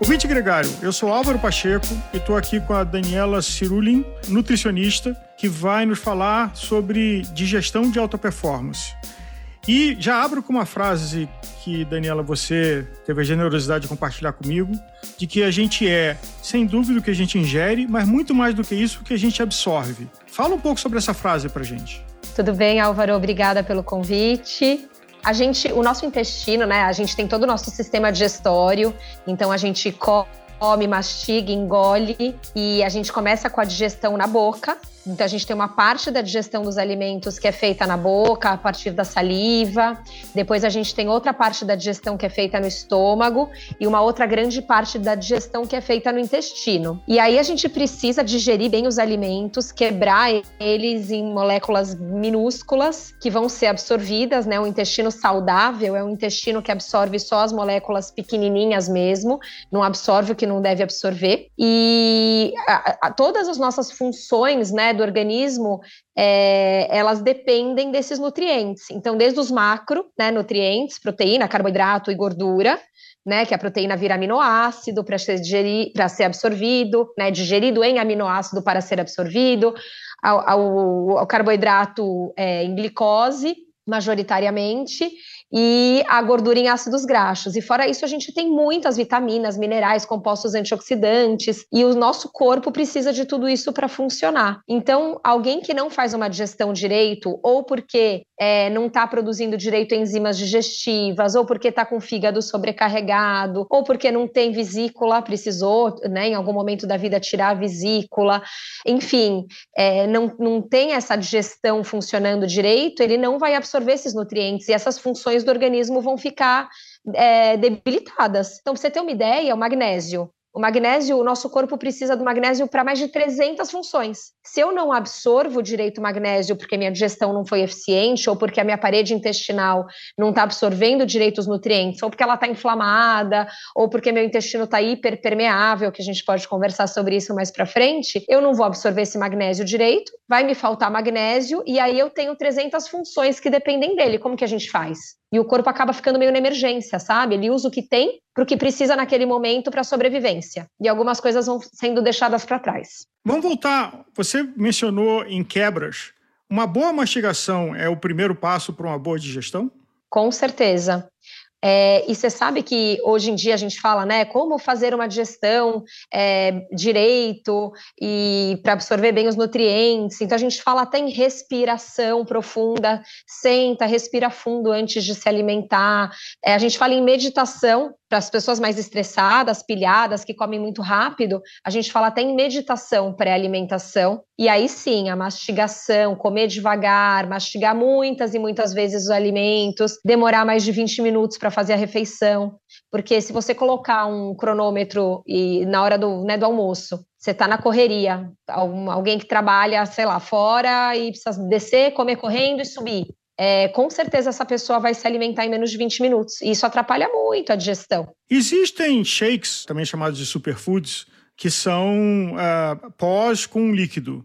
Ouvinte Gregário, eu sou Álvaro Pacheco e estou aqui com a Daniela Cirulin, nutricionista, que vai nos falar sobre digestão de alta performance. E já abro com uma frase que, Daniela, você teve a generosidade de compartilhar comigo, de que a gente é, sem dúvida, o que a gente ingere, mas muito mais do que isso, o que a gente absorve. Fala um pouco sobre essa frase pra gente. Tudo bem, Álvaro? Obrigada pelo convite. A gente, o nosso intestino, né? A gente tem todo o nosso sistema digestório, então a gente come, mastiga, engole e a gente começa com a digestão na boca. Então, a gente tem uma parte da digestão dos alimentos que é feita na boca, a partir da saliva. Depois, a gente tem outra parte da digestão que é feita no estômago e uma outra grande parte da digestão que é feita no intestino. E aí, a gente precisa digerir bem os alimentos, quebrar eles em moléculas minúsculas que vão ser absorvidas, né? O intestino saudável é um intestino que absorve só as moléculas pequenininhas mesmo, não absorve o que não deve absorver. E a, a, todas as nossas funções, né? do organismo, é, elas dependem desses nutrientes. Então, desde os macro, né, nutrientes, proteína, carboidrato e gordura, né, que a proteína vira aminoácido para ser, ser absorvido, né, digerido em aminoácido para ser absorvido, ao, ao, ao carboidrato é, em glicose, majoritariamente, e a gordura em ácidos graxos. E fora isso, a gente tem muitas vitaminas, minerais, compostos antioxidantes, e o nosso corpo precisa de tudo isso para funcionar. Então, alguém que não faz uma digestão direito, ou porque é, não está produzindo direito enzimas digestivas, ou porque está com o fígado sobrecarregado, ou porque não tem vesícula, precisou, né, em algum momento da vida, tirar a vesícula, enfim, é, não, não tem essa digestão funcionando direito, ele não vai absorver esses nutrientes e essas funções do organismo vão ficar é, debilitadas. Então, para você ter uma ideia, o magnésio. O magnésio, o nosso corpo precisa do magnésio para mais de 300 funções. Se eu não absorvo direito o magnésio porque minha digestão não foi eficiente, ou porque a minha parede intestinal não está absorvendo direito os nutrientes, ou porque ela está inflamada, ou porque meu intestino está hiperpermeável, que a gente pode conversar sobre isso mais para frente, eu não vou absorver esse magnésio direito, vai me faltar magnésio, e aí eu tenho 300 funções que dependem dele. Como que a gente faz? E o corpo acaba ficando meio na emergência, sabe? Ele usa o que tem para o que precisa naquele momento para sobrevivência. E algumas coisas vão sendo deixadas para trás. Vamos voltar. Você mencionou em quebras. Uma boa mastigação é o primeiro passo para uma boa digestão? Com certeza. É, e você sabe que hoje em dia a gente fala, né, como fazer uma digestão é, direito e para absorver bem os nutrientes. Então a gente fala até em respiração profunda, senta, respira fundo antes de se alimentar. É, a gente fala em meditação para as pessoas mais estressadas, pilhadas, que comem muito rápido. A gente fala até em meditação pré-alimentação. E aí sim, a mastigação, comer devagar, mastigar muitas e muitas vezes os alimentos, demorar mais de 20 minutos para fazer a refeição, porque se você colocar um cronômetro e na hora do, né, do almoço, você está na correria, alguém que trabalha, sei lá, fora e precisa descer, comer correndo e subir. É, com certeza essa pessoa vai se alimentar em menos de 20 minutos. E isso atrapalha muito a digestão. Existem shakes, também chamados de superfoods, que são uh, pós com líquido.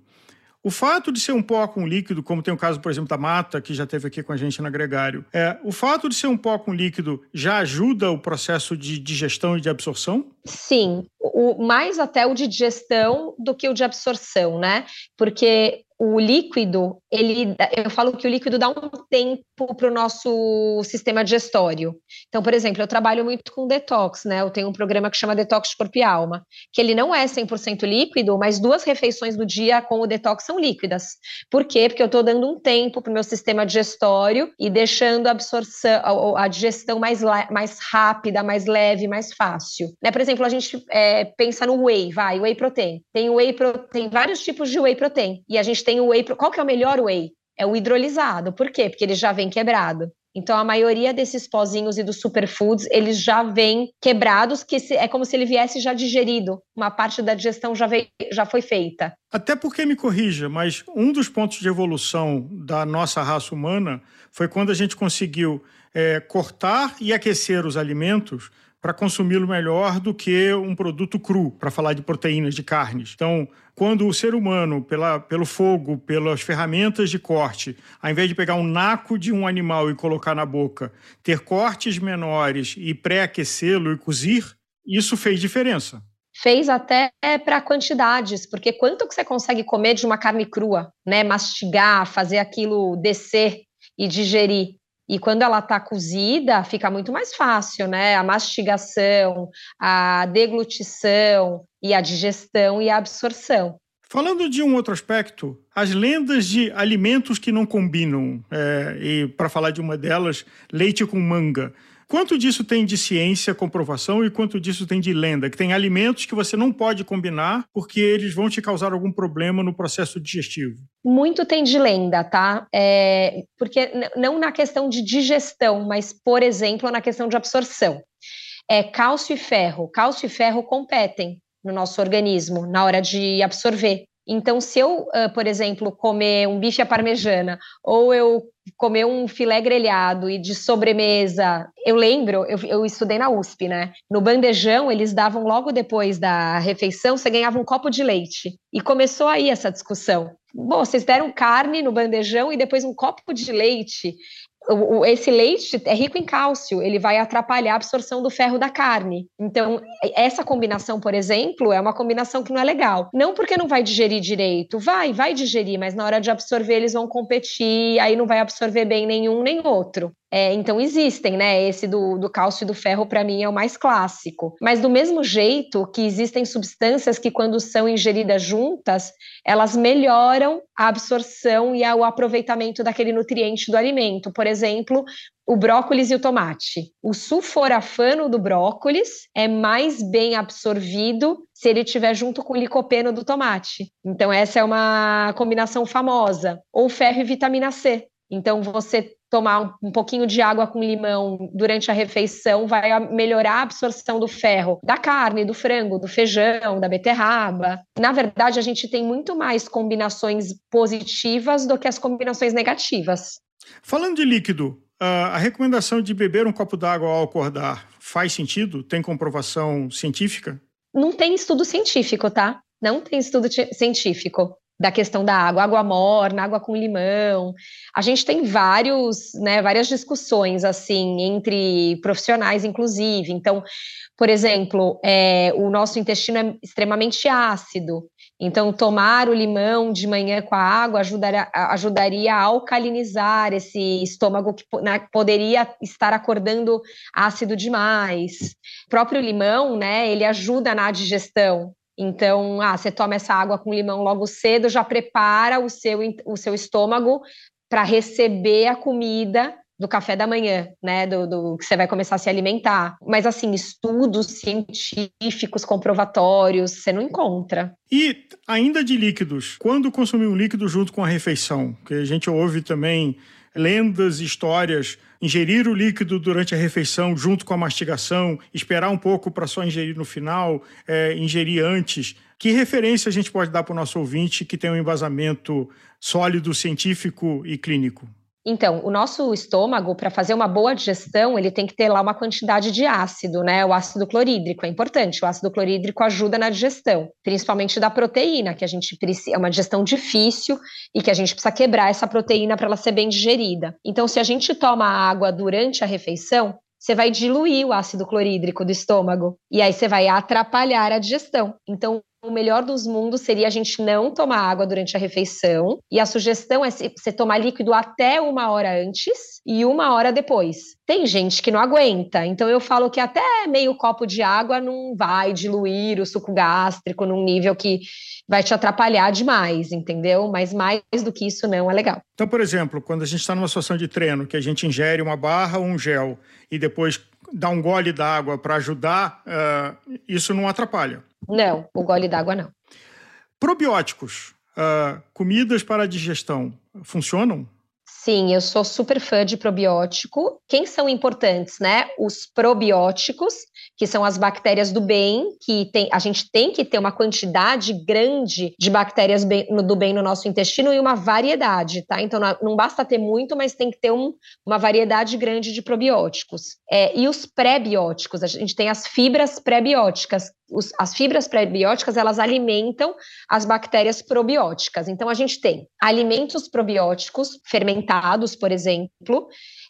O fato de ser um pó com líquido, como tem o caso, por exemplo, da Mata, que já teve aqui com a gente no Gregário, é, o fato de ser um pó com líquido já ajuda o processo de digestão e de absorção? Sim, o, mais até o de digestão do que o de absorção, né? Porque o líquido, ele, eu falo que o líquido dá um tempo para o nosso sistema digestório. Então, por exemplo, eu trabalho muito com detox, né? Eu tenho um programa que chama Detox Corpo e Alma, que ele não é 100% líquido, mas duas refeições do dia com o detox são líquidas. Por quê? Porque eu estou dando um tempo para o meu sistema digestório e deixando a absorção, a, a digestão mais, mais rápida, mais leve, mais fácil. Né? Por exemplo, a gente é, pensa no whey, vai, whey protein. Tem whey protein, vários tipos de whey protein. E a gente tem o whey. Qual que é o melhor whey? É o hidrolisado. Por quê? Porque ele já vem quebrado. Então, a maioria desses pozinhos e dos superfoods, eles já vêm quebrados, que é como se ele viesse já digerido. Uma parte da digestão já, veio, já foi feita. Até porque, me corrija, mas um dos pontos de evolução da nossa raça humana foi quando a gente conseguiu é, cortar e aquecer os alimentos para consumi-lo melhor do que um produto cru, para falar de proteínas, de carnes. Então, quando o ser humano, pela, pelo fogo, pelas ferramentas de corte, ao invés de pegar um naco de um animal e colocar na boca, ter cortes menores e pré-aquecê-lo e cozir, isso fez diferença. Fez até para quantidades, porque quanto que você consegue comer de uma carne crua, né? Mastigar, fazer aquilo descer e digerir. E quando ela está cozida, fica muito mais fácil, né? A mastigação, a deglutição e a digestão e a absorção. Falando de um outro aspecto, as lendas de alimentos que não combinam, é, e para falar de uma delas, leite com manga. Quanto disso tem de ciência, comprovação, e quanto disso tem de lenda? Que tem alimentos que você não pode combinar porque eles vão te causar algum problema no processo digestivo. Muito tem de lenda, tá? É, porque não na questão de digestão, mas, por exemplo, na questão de absorção. É, cálcio e ferro. Cálcio e ferro competem no nosso organismo na hora de absorver. Então, se eu, por exemplo, comer um bife à parmejana ou eu comer um filé grelhado e de sobremesa, eu lembro, eu, eu, estudei na USP, né? No bandejão, eles davam logo depois da refeição, você ganhava um copo de leite. E começou aí essa discussão. Bom, vocês deram carne no bandejão e depois um copo de leite esse leite é rico em cálcio, ele vai atrapalhar a absorção do ferro da carne. Então, essa combinação, por exemplo, é uma combinação que não é legal. Não porque não vai digerir direito, vai, vai digerir, mas na hora de absorver eles vão competir, aí não vai absorver bem nenhum nem outro. É, então existem, né? Esse do, do cálcio e do ferro, para mim, é o mais clássico. Mas do mesmo jeito que existem substâncias que, quando são ingeridas juntas, elas melhoram a absorção e o aproveitamento daquele nutriente do alimento. Por exemplo, o brócolis e o tomate. O sulforafano do brócolis é mais bem absorvido se ele estiver junto com o licopeno do tomate. Então, essa é uma combinação famosa. Ou ferro e vitamina C. Então, você tomar um pouquinho de água com limão durante a refeição vai melhorar a absorção do ferro da carne, do frango, do feijão, da beterraba. Na verdade, a gente tem muito mais combinações positivas do que as combinações negativas. Falando de líquido, a recomendação de beber um copo d'água ao acordar faz sentido? Tem comprovação científica? Não tem estudo científico, tá? Não tem estudo científico da questão da água, água morna, água com limão. A gente tem vários, né, várias discussões assim entre profissionais, inclusive. Então, por exemplo, é, o nosso intestino é extremamente ácido. Então, tomar o limão de manhã com a água ajudaria, ajudaria a alcalinizar esse estômago que né, poderia estar acordando ácido demais. O próprio limão, né, ele ajuda na digestão. Então, ah, você toma essa água com limão logo cedo, já prepara o seu, o seu estômago para receber a comida do café da manhã, né, do, do, que você vai começar a se alimentar. Mas assim, estudos científicos comprovatórios, você não encontra. E ainda de líquidos, quando consumir um líquido junto com a refeição, que a gente ouve também lendas, histórias, ingerir o líquido durante a refeição junto com a mastigação, esperar um pouco para só ingerir no final, é, ingerir antes. Que referência a gente pode dar para o nosso ouvinte que tem um embasamento sólido, científico e clínico? Então, o nosso estômago, para fazer uma boa digestão, ele tem que ter lá uma quantidade de ácido, né? O ácido clorídrico é importante. O ácido clorídrico ajuda na digestão, principalmente da proteína, que a gente precisa, é uma digestão difícil e que a gente precisa quebrar essa proteína para ela ser bem digerida. Então, se a gente toma água durante a refeição, você vai diluir o ácido clorídrico do estômago e aí você vai atrapalhar a digestão. Então, o melhor dos mundos seria a gente não tomar água durante a refeição. E a sugestão é você tomar líquido até uma hora antes e uma hora depois. Tem gente que não aguenta, então eu falo que até meio copo de água não vai diluir o suco gástrico num nível que vai te atrapalhar demais, entendeu? Mas mais do que isso não é legal. Então, por exemplo, quando a gente está numa situação de treino, que a gente ingere uma barra ou um gel e depois dá um gole d'água para ajudar, uh, isso não atrapalha. Não, o gole d'água não. Probióticos, uh, comidas para digestão, funcionam? Sim, eu sou super fã de probiótico. Quem são importantes, né? Os probióticos, que são as bactérias do bem, que tem, a gente tem que ter uma quantidade grande de bactérias bem, no, do bem no nosso intestino e uma variedade, tá? Então não, não basta ter muito, mas tem que ter um, uma variedade grande de probióticos. É, e os pré-bióticos, a gente tem as fibras pré-bióticas, os, as fibras pré-bióticas elas alimentam as bactérias probióticas. Então a gente tem alimentos probióticos fermentados, por exemplo,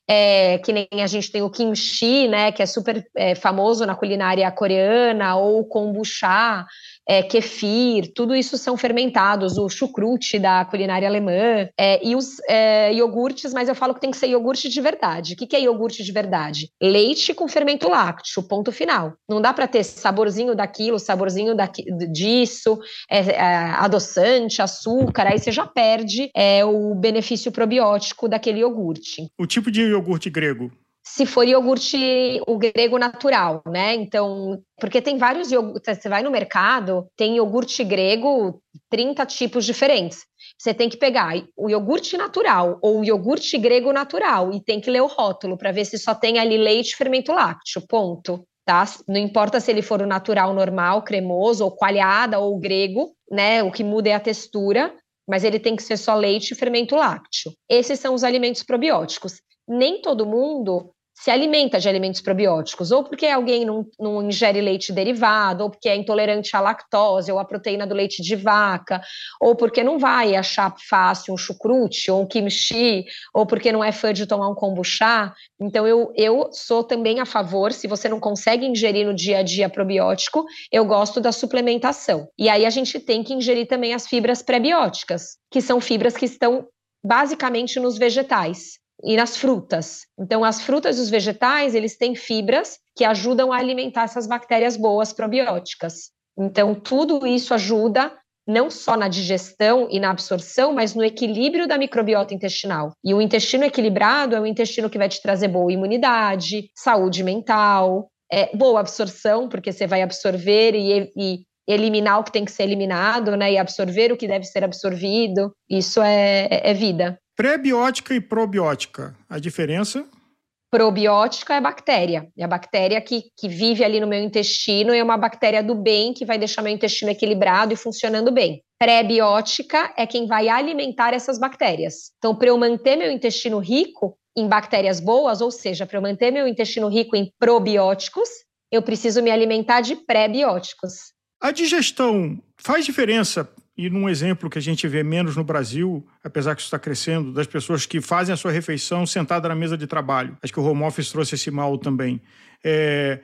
é, que nem a gente tem o kimchi, né, que é super é, famoso na culinária coreana, ou kombucha, é, kefir, tudo isso são fermentados, o chucrute da culinária alemã, é, e os é, iogurtes, mas eu falo que tem que ser iogurte de verdade. O que, que é iogurte de verdade? Leite com fermento lácteo, ponto final. Não dá para ter saborzinho daquilo, saborzinho daqui, disso, é, é, adoçante, açúcar, aí você já perde é, o benefício probiótico daquele iogurte. O tipo de iogurte grego? Se for iogurte, o grego natural, né? Então, porque tem vários iogurtes, você vai no mercado, tem iogurte grego, 30 tipos diferentes. Você tem que pegar o iogurte natural ou o iogurte grego natural e tem que ler o rótulo para ver se só tem ali leite e fermento lácteo, ponto. Tá? Não importa se ele for o natural normal, cremoso, ou coalhada, ou grego, né? O que muda é a textura, mas ele tem que ser só leite e fermento lácteo. Esses são os alimentos probióticos nem todo mundo se alimenta de alimentos probióticos, ou porque alguém não, não, ingere leite derivado, ou porque é intolerante à lactose, ou à proteína do leite de vaca, ou porque não vai achar fácil um chucrute, ou um kimchi, ou porque não é fã de tomar um kombucha. Então, eu, eu sou também a favor, se você não consegue ingerir no dia a dia probiótico, eu gosto da suplementação. E aí a gente tem que ingerir também as fibras pré-bióticas, que são fibras que estão basicamente nos vegetais e nas frutas. Então, as frutas e os vegetais, eles têm fibras que ajudam a alimentar essas bactérias boas probióticas. Então, tudo isso ajuda não só na digestão e na absorção, mas no equilíbrio da microbiota intestinal. E o intestino equilibrado é o intestino que vai te trazer boa imunidade, saúde mental, é, boa absorção, porque você vai absorver e, e eliminar o que tem que ser eliminado, né? E absorver o que deve ser absorvido. Isso é, é vida. Pré-biótica e probiótica, a diferença? Probiótica é bactéria. É a bactéria que, que vive ali no meu intestino e é uma bactéria do bem que vai deixar meu intestino equilibrado e funcionando bem. Pré-biótica é quem vai alimentar essas bactérias. Então, para eu manter meu intestino rico em bactérias boas, ou seja, para eu manter meu intestino rico em probióticos, eu preciso me alimentar de pré-bióticos. A digestão faz diferença e num exemplo que a gente vê menos no Brasil, apesar que isso está crescendo, das pessoas que fazem a sua refeição sentada na mesa de trabalho. Acho que o home office trouxe esse mal também. É,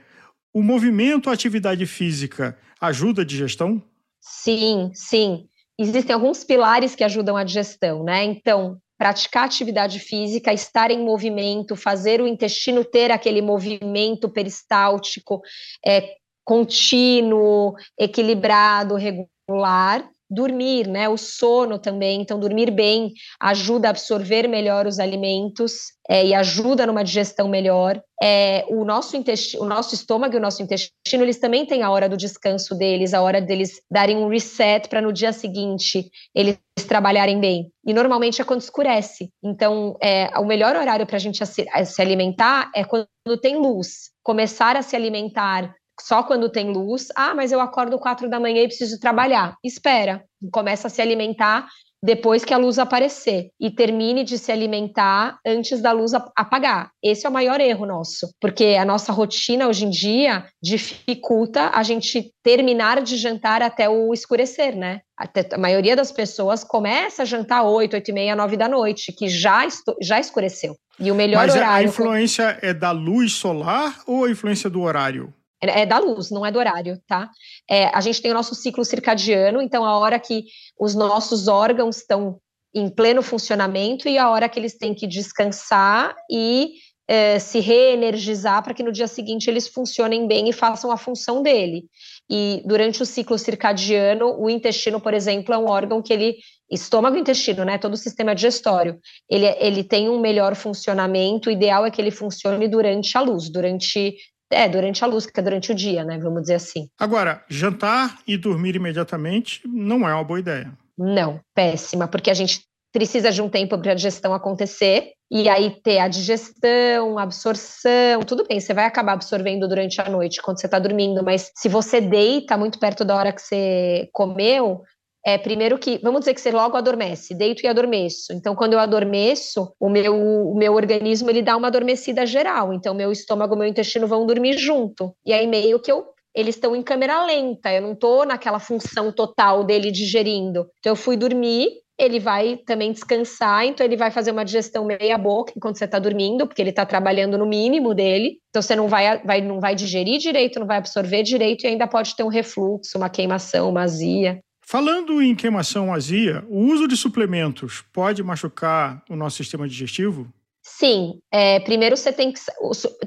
o movimento, a atividade física ajuda a digestão? Sim, sim. Existem alguns pilares que ajudam a digestão, né? Então, praticar atividade física, estar em movimento, fazer o intestino ter aquele movimento peristáltico é, contínuo, equilibrado, regular, dormir, né? O sono também. Então, dormir bem ajuda a absorver melhor os alimentos é, e ajuda numa digestão melhor. É, o nosso o nosso estômago e o nosso intestino, eles também têm a hora do descanso deles, a hora deles darem um reset para no dia seguinte eles trabalharem bem. E normalmente é quando escurece. Então, é, o melhor horário para a gente se alimentar é quando tem luz. Começar a se alimentar só quando tem luz. Ah, mas eu acordo quatro da manhã e preciso trabalhar. Espera, começa a se alimentar depois que a luz aparecer e termine de se alimentar antes da luz apagar. Esse é o maior erro nosso, porque a nossa rotina hoje em dia dificulta a gente terminar de jantar até o escurecer, né? A maioria das pessoas começa a jantar 8, 8 e meia, 9 da noite, que já, já escureceu. E o melhor Mas horário. a influência é da luz solar ou a influência do horário? É da luz, não é do horário, tá? É, a gente tem o nosso ciclo circadiano, então a hora que os nossos órgãos estão em pleno funcionamento e a hora que eles têm que descansar e é, se reenergizar para que no dia seguinte eles funcionem bem e façam a função dele. E durante o ciclo circadiano, o intestino, por exemplo, é um órgão que ele estômago e intestino, né, todo o sistema digestório, ele, ele tem um melhor funcionamento, o ideal é que ele funcione durante a luz, durante é, durante a luz, que é durante o dia, né? Vamos dizer assim. Agora, jantar e dormir imediatamente não é uma boa ideia. Não, péssima, porque a gente precisa de um tempo para a digestão acontecer, e aí ter a digestão, a absorção, tudo bem, você vai acabar absorvendo durante a noite quando você está dormindo, mas se você deita muito perto da hora que você comeu, é primeiro que, vamos dizer que você logo adormece, deito e adormeço. Então, quando eu adormeço, o meu, o meu organismo ele dá uma adormecida geral. Então, meu estômago, meu intestino vão dormir junto. E aí, meio que eu eles estão em câmera lenta, eu não estou naquela função total dele digerindo. Então eu fui dormir, ele vai também descansar, então ele vai fazer uma digestão meia boca enquanto você está dormindo, porque ele está trabalhando no mínimo dele. Então você não vai, vai, não vai digerir direito, não vai absorver direito e ainda pode ter um refluxo, uma queimação, uma azia. Falando em queimação azia, o uso de suplementos pode machucar o nosso sistema digestivo? Sim, é, primeiro você tem que.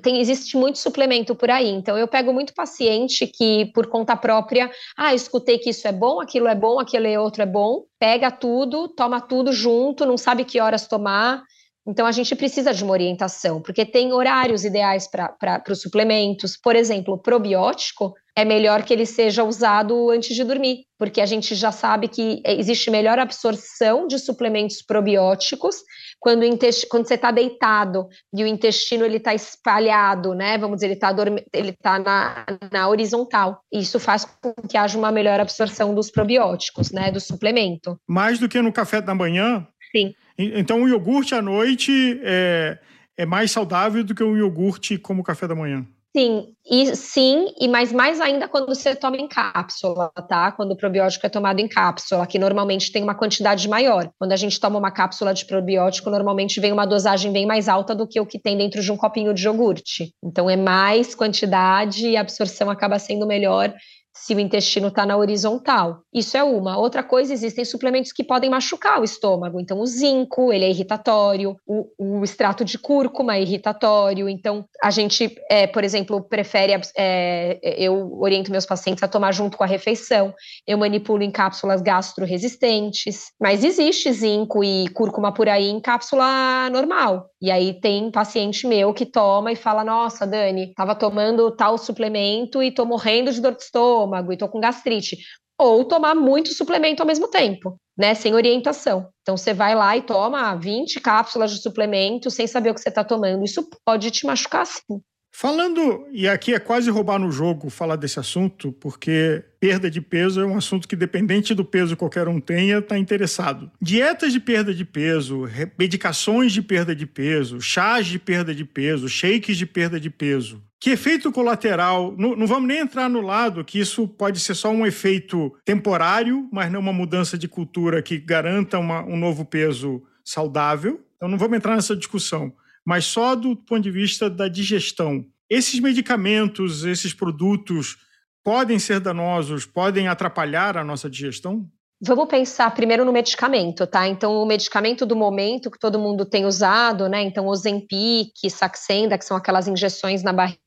Tem, existe muito suplemento por aí. Então, eu pego muito paciente que, por conta própria, ah, escutei que isso é bom, aquilo é bom, aquilo é outro é bom, pega tudo, toma tudo junto, não sabe que horas tomar. Então, a gente precisa de uma orientação, porque tem horários ideais para os suplementos. Por exemplo, o probiótico é melhor que ele seja usado antes de dormir, porque a gente já sabe que existe melhor absorção de suplementos probióticos quando, quando você está deitado e o intestino ele está espalhado, né? Vamos dizer, ele está ele tá na, na horizontal. Isso faz com que haja uma melhor absorção dos probióticos, né? Do suplemento. Mais do que no café da manhã? Sim. Então, o iogurte à noite é, é mais saudável do que um iogurte como café da manhã? Sim, e sim, e mais mais ainda quando você toma em cápsula, tá? Quando o probiótico é tomado em cápsula, que normalmente tem uma quantidade maior. Quando a gente toma uma cápsula de probiótico, normalmente vem uma dosagem bem mais alta do que o que tem dentro de um copinho de iogurte. Então é mais quantidade e a absorção acaba sendo melhor se o intestino está na horizontal. Isso é uma. Outra coisa, existem suplementos que podem machucar o estômago. Então, o zinco, ele é irritatório, o, o extrato de cúrcuma é irritatório. Então, a gente, é, por exemplo, prefere, é, eu oriento meus pacientes a tomar junto com a refeição. Eu manipulo em cápsulas gastro-resistentes. Mas existe zinco e cúrcuma por aí em cápsula normal. E aí tem paciente meu que toma e fala: Nossa, Dani, estava tomando tal suplemento e tô morrendo de dor de estômago e tô com gastrite. Ou tomar muito suplemento ao mesmo tempo, né? Sem orientação. Então você vai lá e toma 20 cápsulas de suplemento sem saber o que você está tomando. Isso pode te machucar sim. Falando, e aqui é quase roubar no jogo falar desse assunto, porque perda de peso é um assunto que, dependente do peso que qualquer um tenha, está interessado. Dietas de perda de peso, medicações de perda de peso, chás de perda de peso, shakes de perda de peso. Que efeito colateral, não, não, vamos nem entrar no lado que isso pode ser só um efeito temporário, mas não uma mudança de cultura que garanta uma, um novo peso saudável. Então não vamos entrar nessa discussão mas só do ponto de vista da digestão. Esses medicamentos, esses produtos podem ser danosos, podem atrapalhar a nossa digestão? Vamos pensar primeiro no medicamento, tá? Então, o medicamento do momento que todo mundo tem usado, né? Então, Ozempic, Saxenda, que são aquelas injeções na barriga,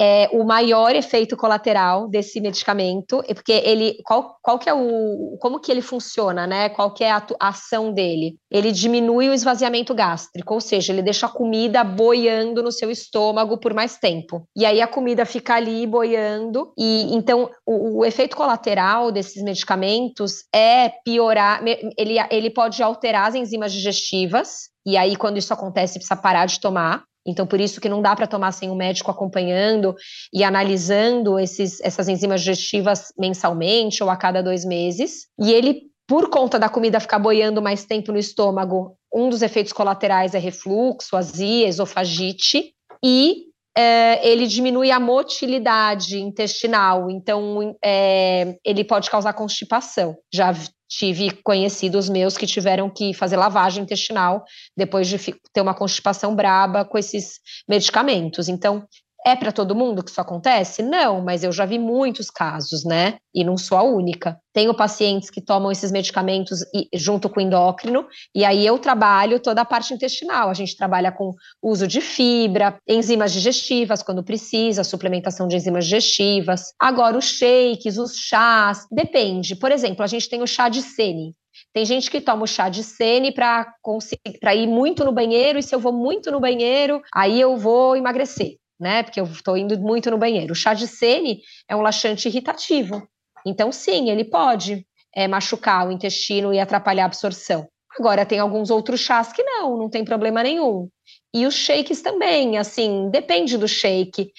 é o maior efeito colateral desse medicamento, porque ele, qual, qual que é o, como que ele funciona, né? Qual que é a, a ação dele? Ele diminui o esvaziamento gástrico, ou seja, ele deixa a comida boiando no seu estômago por mais tempo. E aí a comida fica ali boiando, e então o, o efeito colateral desses medicamentos é piorar, ele, ele pode alterar as enzimas digestivas, e aí, quando isso acontece, precisa parar de tomar. Então, por isso que não dá para tomar sem um médico acompanhando e analisando esses, essas enzimas digestivas mensalmente ou a cada dois meses. E ele, por conta da comida ficar boiando mais tempo no estômago, um dos efeitos colaterais é refluxo, azia, esofagite. E é, ele diminui a motilidade intestinal, então é, ele pode causar constipação. Já tive conhecidos meus que tiveram que fazer lavagem intestinal depois de ter uma constipação braba com esses medicamentos. Então, é para todo mundo que isso acontece? Não, mas eu já vi muitos casos, né? E não sou a única. Tenho pacientes que tomam esses medicamentos junto com o endócrino, e aí eu trabalho toda a parte intestinal. A gente trabalha com uso de fibra, enzimas digestivas quando precisa, suplementação de enzimas digestivas. Agora, os shakes, os chás, depende. Por exemplo, a gente tem o chá de sene. Tem gente que toma o chá de sene para ir muito no banheiro, e se eu vou muito no banheiro, aí eu vou emagrecer né? Porque eu estou indo muito no banheiro. O chá de sene é um laxante irritativo. Então, sim, ele pode é, machucar o intestino e atrapalhar a absorção. Agora, tem alguns outros chás que não, não tem problema nenhum. E os shakes também, assim, depende do shake.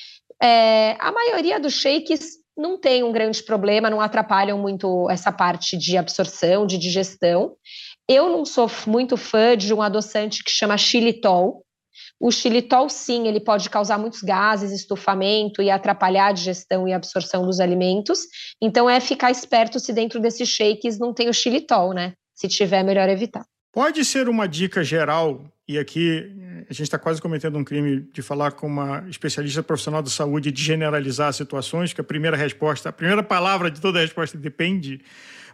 É, a maioria dos shakes não tem um grande problema, não atrapalham muito essa parte de absorção, de digestão. Eu não sou muito fã de um adoçante que chama xilitol, O xilitol, sim, ele pode causar muitos gases, estufamento e atrapalhar a digestão e absorção dos alimentos. Então, é ficar esperto se dentro desses shakes não tem o xilitol, né? Se tiver, melhor evitar. Pode ser uma dica geral, e aqui a gente está quase cometendo um crime de falar com uma especialista profissional de saúde de generalizar situações, que a primeira resposta, a primeira palavra de toda a resposta depende.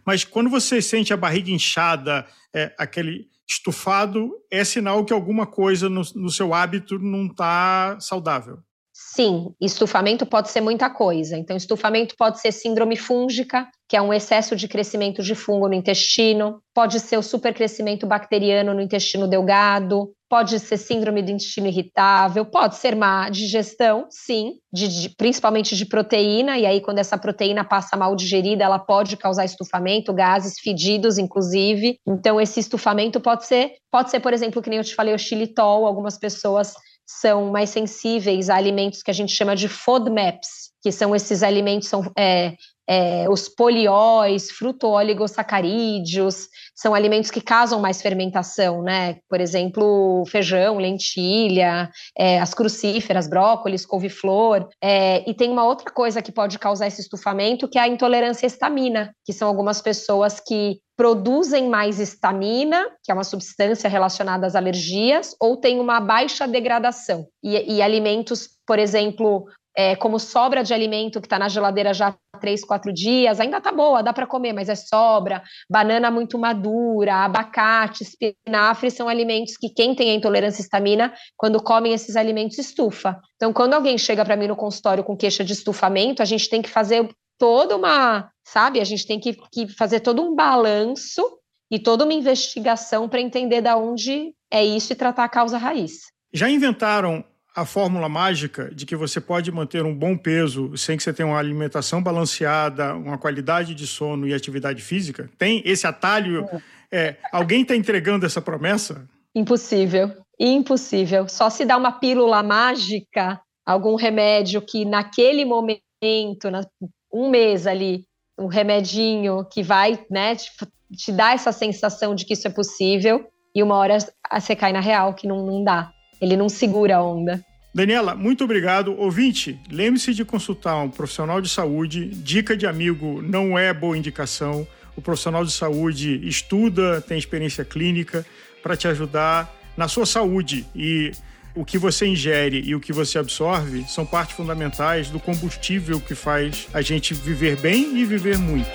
Mas quando você sente a barriga inchada, é, aquele estufado, é sinal que alguma coisa no, no seu hábito não está saudável. Sim, estufamento pode ser muita coisa. Então, estufamento pode ser síndrome fúngica, que é um excesso de crescimento de fungo no intestino, pode ser o supercrescimento bacteriano no intestino delgado, pode ser síndrome do intestino irritável, pode ser má digestão, sim, de, de, principalmente de proteína, e aí quando essa proteína passa mal digerida, ela pode causar estufamento, gases, fedidos, inclusive. Então, esse estufamento pode ser, pode ser, por exemplo, que nem eu te falei, o xilitol, algumas pessoas são mais sensíveis a alimentos que a gente chama de FODMAPs, que são esses alimentos, são é, é, os polióis, fruto-oligosacarídeos, são alimentos que causam mais fermentação, né? Por exemplo, feijão, lentilha, é, as crucíferas, brócolis, couve-flor. É, e tem uma outra coisa que pode causar esse estufamento, que é a intolerância à estamina, que são algumas pessoas que produzem mais estamina, que é uma substância relacionada às alergias, ou tem uma baixa degradação. E, e alimentos, por exemplo, é, como sobra de alimento que está na geladeira já há três, quatro dias, ainda tá boa, dá para comer, mas é sobra. Banana muito madura, abacate, espinafre são alimentos que quem tem a intolerância à histamina, quando comem esses alimentos, estufa. Então, quando alguém chega para mim no consultório com queixa de estufamento, a gente tem que fazer toda uma, sabe? A gente tem que, que fazer todo um balanço e toda uma investigação para entender da onde é isso e tratar a causa raiz. Já inventaram a fórmula mágica de que você pode manter um bom peso sem que você tenha uma alimentação balanceada, uma qualidade de sono e atividade física? Tem esse atalho? É, alguém está entregando essa promessa? Impossível, impossível. Só se dá uma pílula mágica, algum remédio que naquele momento, na, um mês ali, um remedinho que vai, né, te, te dar essa sensação de que isso é possível e uma hora você cai na real que não, não dá. Ele não segura a onda. Daniela, muito obrigado. Ouvinte, lembre-se de consultar um profissional de saúde. Dica de amigo não é boa indicação. O profissional de saúde estuda, tem experiência clínica para te ajudar na sua saúde. E o que você ingere e o que você absorve são partes fundamentais do combustível que faz a gente viver bem e viver muito.